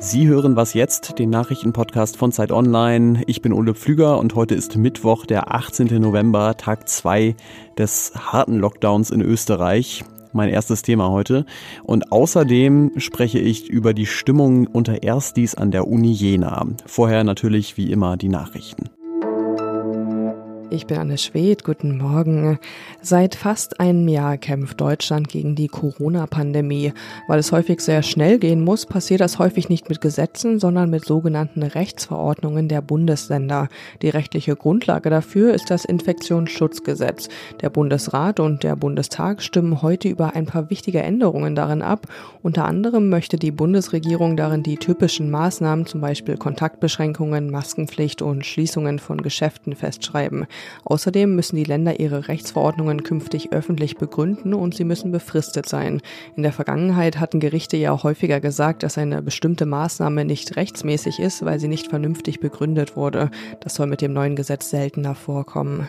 Sie hören was jetzt, den Nachrichtenpodcast von Zeit Online. Ich bin Ole Pflüger und heute ist Mittwoch, der 18. November, Tag 2 des harten Lockdowns in Österreich. Mein erstes Thema heute. Und außerdem spreche ich über die Stimmung unter Erstis an der Uni Jena. Vorher natürlich wie immer die Nachrichten. Ich bin Anne Schwedt, guten Morgen. Seit fast einem Jahr kämpft Deutschland gegen die Corona-Pandemie. Weil es häufig sehr schnell gehen muss, passiert das häufig nicht mit Gesetzen, sondern mit sogenannten Rechtsverordnungen der Bundesländer. Die rechtliche Grundlage dafür ist das Infektionsschutzgesetz. Der Bundesrat und der Bundestag stimmen heute über ein paar wichtige Änderungen darin ab. Unter anderem möchte die Bundesregierung darin die typischen Maßnahmen, zum Beispiel Kontaktbeschränkungen, Maskenpflicht und Schließungen von Geschäften festschreiben. Außerdem müssen die Länder ihre Rechtsverordnungen künftig öffentlich begründen und sie müssen befristet sein. In der Vergangenheit hatten Gerichte ja häufiger gesagt, dass eine bestimmte Maßnahme nicht rechtsmäßig ist, weil sie nicht vernünftig begründet wurde. Das soll mit dem neuen Gesetz seltener vorkommen.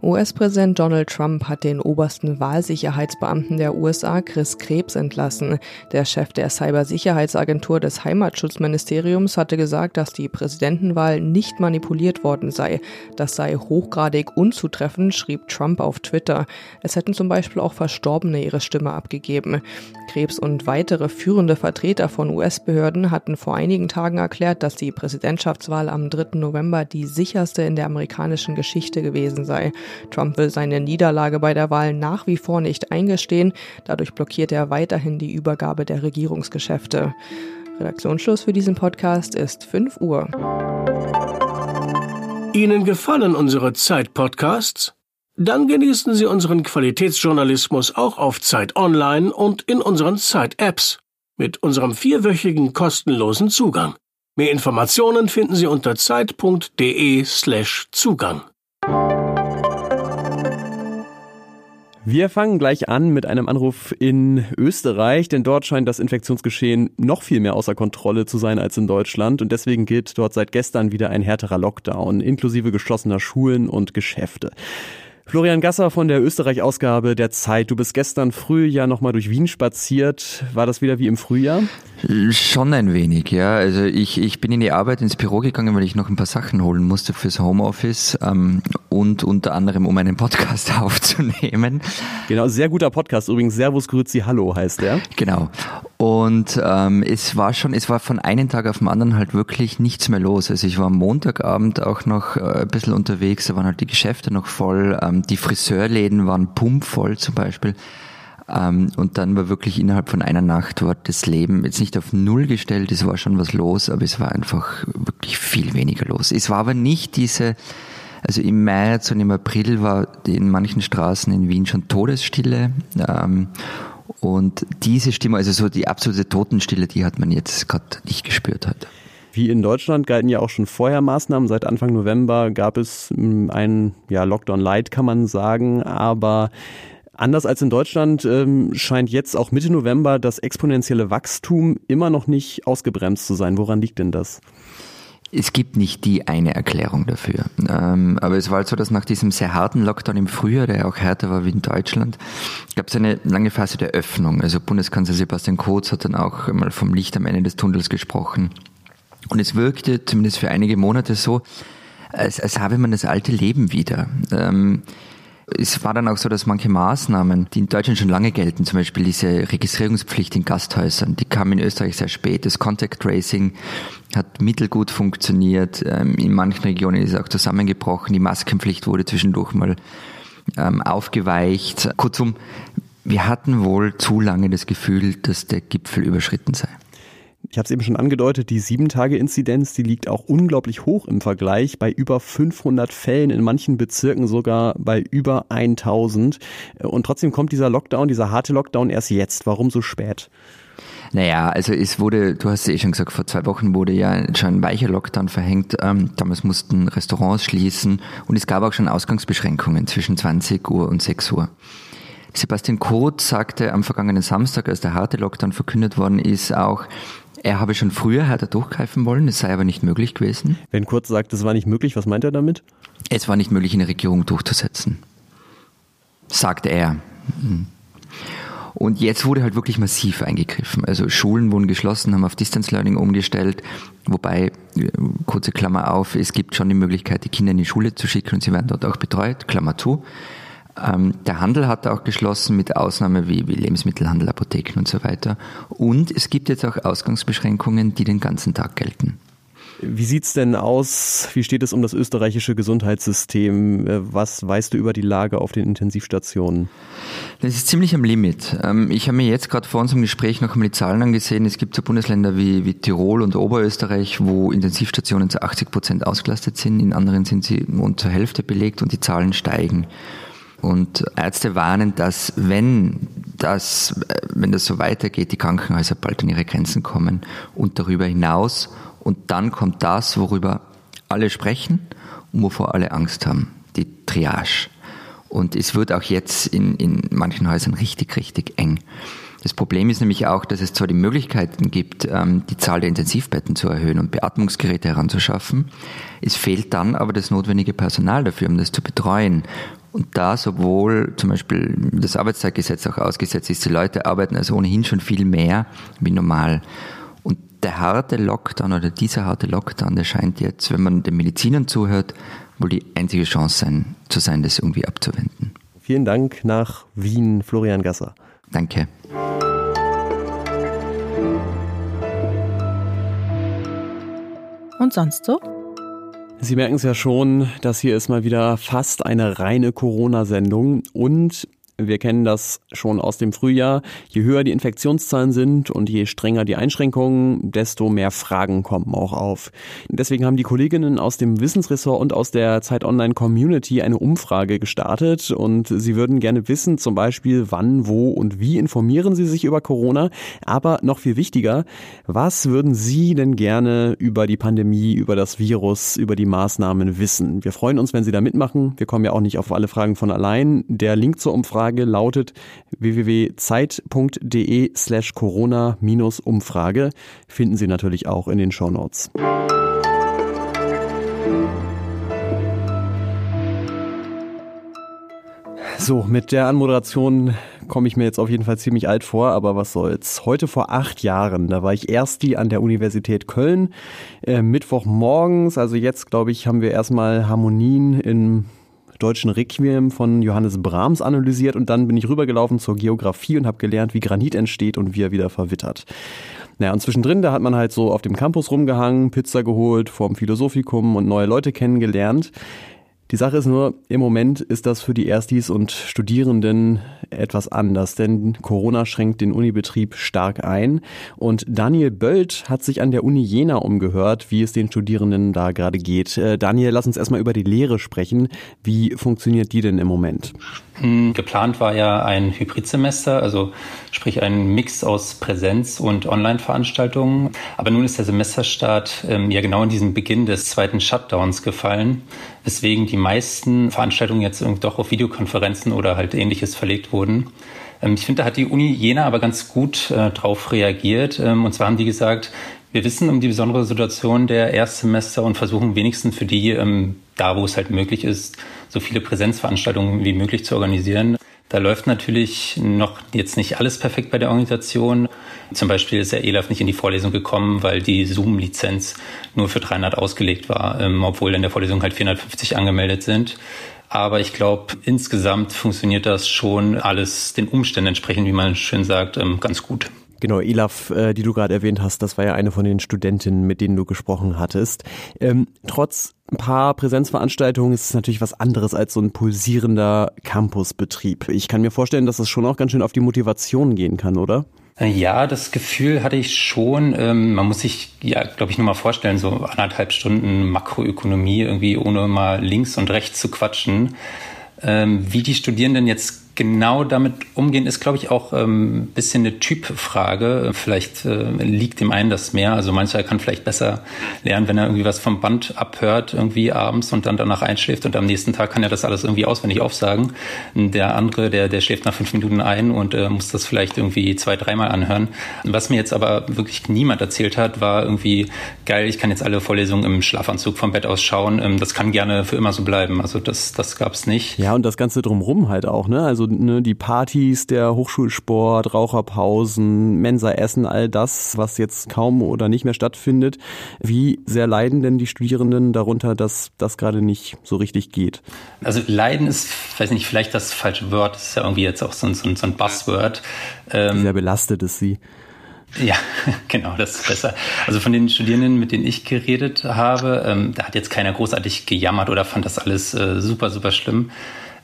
US-Präsident Donald Trump hat den obersten Wahlsicherheitsbeamten der USA Chris Krebs entlassen. Der Chef der Cybersicherheitsagentur des Heimatschutzministeriums hatte gesagt, dass die Präsidentenwahl nicht manipuliert worden sei. Das sei hochgradig unzutreffend, schrieb Trump auf Twitter. Es hätten zum Beispiel auch Verstorbene ihre Stimme abgegeben. Krebs und weitere führende Vertreter von US-Behörden hatten vor einigen Tagen erklärt, dass die Präsidentschaftswahl am 3. November die sicherste in der amerikanischen Geschichte gewesen sei. Trump will seine Niederlage bei der Wahl nach wie vor nicht eingestehen. Dadurch blockiert er weiterhin die Übergabe der Regierungsgeschäfte. Redaktionsschluss für diesen Podcast ist 5 Uhr. Ihnen gefallen unsere Zeit-Podcasts? Dann genießen Sie unseren Qualitätsjournalismus auch auf Zeit Online und in unseren Zeit-Apps mit unserem vierwöchigen kostenlosen Zugang. Mehr Informationen finden Sie unter zeit.de slash Zugang. Wir fangen gleich an mit einem Anruf in Österreich, denn dort scheint das Infektionsgeschehen noch viel mehr außer Kontrolle zu sein als in Deutschland und deswegen gilt dort seit gestern wieder ein härterer Lockdown, inklusive geschlossener Schulen und Geschäfte. Florian Gasser von der Österreich-Ausgabe der Zeit. Du bist gestern früh ja nochmal durch Wien spaziert. War das wieder wie im Frühjahr? Schon ein wenig, ja. Also ich, ich bin in die Arbeit ins Büro gegangen, weil ich noch ein paar Sachen holen musste fürs Homeoffice ähm, und unter anderem, um einen Podcast aufzunehmen. Genau, sehr guter Podcast übrigens. Servus Grüezi Hallo heißt der. Genau. Und ähm, es war schon, es war von einem Tag auf den anderen halt wirklich nichts mehr los. Also ich war am Montagabend auch noch äh, ein bisschen unterwegs, da waren halt die Geschäfte noch voll, ähm, die Friseurläden waren pumpvoll zum Beispiel. Ähm, und dann war wirklich innerhalb von einer Nacht war das Leben jetzt nicht auf Null gestellt, es war schon was los, aber es war einfach wirklich viel weniger los. Es war aber nicht diese, also im März und im April war in manchen Straßen in Wien schon Todesstille. Ähm, und diese Stimme, also so die absolute Totenstille, die hat man jetzt gerade nicht gespürt heute. Wie in Deutschland galten ja auch schon vorher Maßnahmen. Seit Anfang November gab es hm, einen ja, Lockdown Light, kann man sagen. Aber Anders als in Deutschland ähm, scheint jetzt auch Mitte November das exponentielle Wachstum immer noch nicht ausgebremst zu sein. Woran liegt denn das? Es gibt nicht die eine Erklärung dafür. Ähm, aber es war halt so, dass nach diesem sehr harten Lockdown im Frühjahr, der auch härter war wie in Deutschland, gab es eine lange Phase der Öffnung. Also Bundeskanzler Sebastian Kurz hat dann auch mal vom Licht am Ende des Tunnels gesprochen. Und es wirkte zumindest für einige Monate so, als, als habe man das alte Leben wieder. Ähm, es war dann auch so, dass manche Maßnahmen, die in Deutschland schon lange gelten, zum Beispiel diese Registrierungspflicht in Gasthäusern, die kam in Österreich sehr spät. Das Contact Tracing hat mittelgut funktioniert. Ähm, in manchen Regionen ist es auch zusammengebrochen. Die Maskenpflicht wurde zwischendurch mal ähm, aufgeweicht. Kurzum, wir hatten wohl zu lange das Gefühl, dass der Gipfel überschritten sei. Ich habe es eben schon angedeutet, die 7-Tage-Inzidenz, die liegt auch unglaublich hoch im Vergleich, bei über 500 Fällen, in manchen Bezirken sogar bei über 1000. Und trotzdem kommt dieser Lockdown, dieser harte Lockdown erst jetzt. Warum so spät? Naja, also es wurde, du hast es eh schon gesagt, vor zwei Wochen wurde ja schon ein weicher Lockdown verhängt. Ähm, damals mussten Restaurants schließen und es gab auch schon Ausgangsbeschränkungen zwischen 20 Uhr und 6 Uhr. Sebastian Kurz sagte am vergangenen Samstag, als der harte Lockdown verkündet worden ist, auch, er habe schon früher härter durchgreifen wollen, es sei aber nicht möglich gewesen. Wenn Kurz sagt, es war nicht möglich, was meint er damit? Es war nicht möglich, eine Regierung durchzusetzen. Sagt er. Hm. Und jetzt wurde halt wirklich massiv eingegriffen. Also Schulen wurden geschlossen, haben auf Distance Learning umgestellt, wobei, äh, kurze Klammer auf, es gibt schon die Möglichkeit, die Kinder in die Schule zu schicken und sie werden dort auch betreut, Klammer zu. Ähm, der Handel hat auch geschlossen mit Ausnahme wie, wie Lebensmittelhandel, Apotheken und so weiter. Und es gibt jetzt auch Ausgangsbeschränkungen, die den ganzen Tag gelten. Wie sieht's denn aus? Wie steht es um das österreichische Gesundheitssystem? Äh, was weißt du über die Lage auf den Intensivstationen? Das ist ziemlich am Limit. Ähm, ich habe mir jetzt gerade vor unserem Gespräch noch einmal die Zahlen angesehen. Es gibt so Bundesländer wie, wie Tirol und Oberösterreich, wo Intensivstationen zu 80 Prozent ausgelastet sind. In anderen sind sie rund zur Hälfte belegt und die Zahlen steigen. Und Ärzte warnen, dass wenn das, wenn das so weitergeht, die Krankenhäuser bald an ihre Grenzen kommen und darüber hinaus und dann kommt das, worüber alle sprechen und wovor alle Angst haben, die Triage. Und es wird auch jetzt in, in manchen Häusern richtig, richtig eng. Das Problem ist nämlich auch, dass es zwar die Möglichkeiten gibt, ähm, die Zahl der Intensivbetten zu erhöhen und Beatmungsgeräte heranzuschaffen, es fehlt dann aber das notwendige Personal dafür, um das zu betreuen. Und da sowohl zum Beispiel das Arbeitszeitgesetz auch ausgesetzt ist, die Leute arbeiten also ohnehin schon viel mehr wie normal der harte Lockdown oder dieser harte Lockdown, der scheint jetzt, wenn man den Medizinern zuhört, wohl die einzige Chance sein, zu sein, das irgendwie abzuwenden. Vielen Dank nach Wien, Florian Gasser. Danke. Und sonst so? Sie merken es ja schon, das hier ist mal wieder fast eine reine Corona-Sendung. Und wir kennen das schon aus dem Frühjahr. Je höher die Infektionszahlen sind und je strenger die Einschränkungen, desto mehr Fragen kommen auch auf. Deswegen haben die Kolleginnen aus dem Wissensressort und aus der Zeit Online Community eine Umfrage gestartet und sie würden gerne wissen, zum Beispiel wann, wo und wie informieren sie sich über Corona. Aber noch viel wichtiger, was würden Sie denn gerne über die Pandemie, über das Virus, über die Maßnahmen wissen? Wir freuen uns, wenn Sie da mitmachen. Wir kommen ja auch nicht auf alle Fragen von allein. Der Link zur Umfrage Umfrage lautet www.zeit.de slash Corona-Umfrage. Finden Sie natürlich auch in den Show Notes. So, mit der Anmoderation komme ich mir jetzt auf jeden Fall ziemlich alt vor, aber was soll's. Heute vor acht Jahren, da war ich Ersti an der Universität Köln, äh, Mittwochmorgens, also jetzt glaube ich, haben wir erstmal Harmonien im deutschen Requiem von Johannes Brahms analysiert und dann bin ich rübergelaufen zur Geografie und habe gelernt, wie Granit entsteht und wie er wieder verwittert. Naja, und zwischendrin, da hat man halt so auf dem Campus rumgehangen, Pizza geholt, vorm Philosophikum und neue Leute kennengelernt. Die Sache ist nur, im Moment ist das für die Erstis und Studierenden etwas anders, denn Corona schränkt den Unibetrieb stark ein. Und Daniel Böld hat sich an der Uni Jena umgehört, wie es den Studierenden da gerade geht. Äh, Daniel, lass uns erstmal über die Lehre sprechen. Wie funktioniert die denn im Moment? Hm, geplant war ja ein Hybridsemester, also sprich ein Mix aus Präsenz- und Online-Veranstaltungen. Aber nun ist der Semesterstart ähm, ja genau in diesen Beginn des zweiten Shutdowns gefallen, weswegen die meisten Veranstaltungen jetzt doch auf Videokonferenzen oder halt ähnliches verlegt wurden. Ähm, ich finde, da hat die Uni Jena aber ganz gut äh, drauf reagiert. Ähm, und zwar haben die gesagt, wir wissen um die besondere Situation der Erstsemester und versuchen wenigstens für die, ähm, da wo es halt möglich ist, so viele Präsenzveranstaltungen wie möglich zu organisieren. Da läuft natürlich noch jetzt nicht alles perfekt bei der Organisation. Zum Beispiel ist der ELAF nicht in die Vorlesung gekommen, weil die Zoom-Lizenz nur für 300 ausgelegt war, ähm, obwohl in der Vorlesung halt 450 angemeldet sind. Aber ich glaube, insgesamt funktioniert das schon alles den Umständen entsprechend, wie man schön sagt, ähm, ganz gut. Genau, Elaf, äh, die du gerade erwähnt hast, das war ja eine von den Studentinnen, mit denen du gesprochen hattest. Ähm, trotz ein paar Präsenzveranstaltungen ist es natürlich was anderes als so ein pulsierender Campusbetrieb. Ich kann mir vorstellen, dass das schon auch ganz schön auf die Motivation gehen kann, oder? Äh, ja, das Gefühl hatte ich schon. Ähm, man muss sich, ja, glaube ich, nur mal vorstellen, so anderthalb Stunden Makroökonomie irgendwie ohne mal links und rechts zu quatschen. Ähm, wie die Studierenden jetzt genau damit umgehen, ist, glaube ich, auch ähm, ein bisschen eine Typfrage. Vielleicht äh, liegt dem einen das mehr. Also mancher kann vielleicht besser lernen, wenn er irgendwie was vom Band abhört, irgendwie abends und dann danach einschläft und am nächsten Tag kann er das alles irgendwie auswendig aufsagen. Der andere, der, der schläft nach fünf Minuten ein und äh, muss das vielleicht irgendwie zwei, dreimal anhören. Was mir jetzt aber wirklich niemand erzählt hat, war irgendwie geil, ich kann jetzt alle Vorlesungen im Schlafanzug vom Bett aus schauen. Ähm, das kann gerne für immer so bleiben. Also das, das gab's nicht. Ja, und das Ganze drumrum halt auch, ne? Also ne, die Partys, der Hochschulsport, Raucherpausen, Mensaessen, all das, was jetzt kaum oder nicht mehr stattfindet. Wie sehr leiden denn die Studierenden darunter, dass das gerade nicht so richtig geht? Also leiden ist, weiß nicht, vielleicht das falsche Wort, das ist ja irgendwie jetzt auch so ein, so ein Buzzword. Ähm, sehr belastet ist sie? Ja, genau, das ist besser. Also von den Studierenden, mit denen ich geredet habe, ähm, da hat jetzt keiner großartig gejammert oder fand das alles äh, super, super schlimm.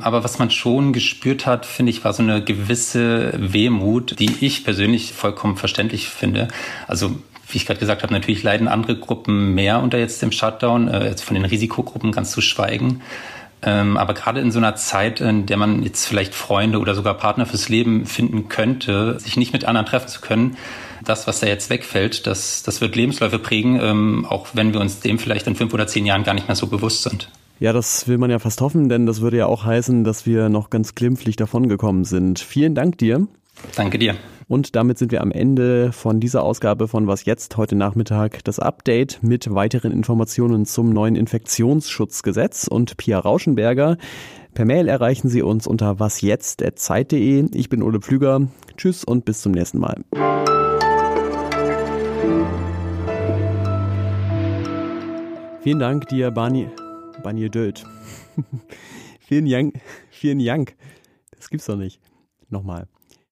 Aber was man schon gespürt hat, finde ich, war so eine gewisse Wehmut, die ich persönlich vollkommen verständlich finde. Also wie ich gerade gesagt habe, natürlich leiden andere Gruppen mehr unter jetzt dem Shutdown, äh, jetzt von den Risikogruppen ganz zu schweigen. Ähm, aber gerade in so einer Zeit, in der man jetzt vielleicht Freunde oder sogar Partner fürs Leben finden könnte, sich nicht mit anderen treffen zu können, das, was da jetzt wegfällt, das, das wird Lebensläufe prägen, ähm, auch wenn wir uns dem vielleicht in fünf oder zehn Jahren gar nicht mehr so bewusst sind. Ja, das will man ja fast hoffen, denn das würde ja auch heißen, dass wir noch ganz glimpflich davongekommen sind. Vielen Dank dir. Danke dir. Und damit sind wir am Ende von dieser Ausgabe von Was jetzt heute Nachmittag. Das Update mit weiteren Informationen zum neuen Infektionsschutzgesetz und Pia Rauschenberger. Per Mail erreichen Sie uns unter wasjetzt.zeit.de. Ich bin Ole Pflüger. Tschüss und bis zum nächsten Mal. Vielen Dank dir, Bani, Bani Död. vielen Dank, vielen Dank. Das gibt's doch nicht. Nochmal.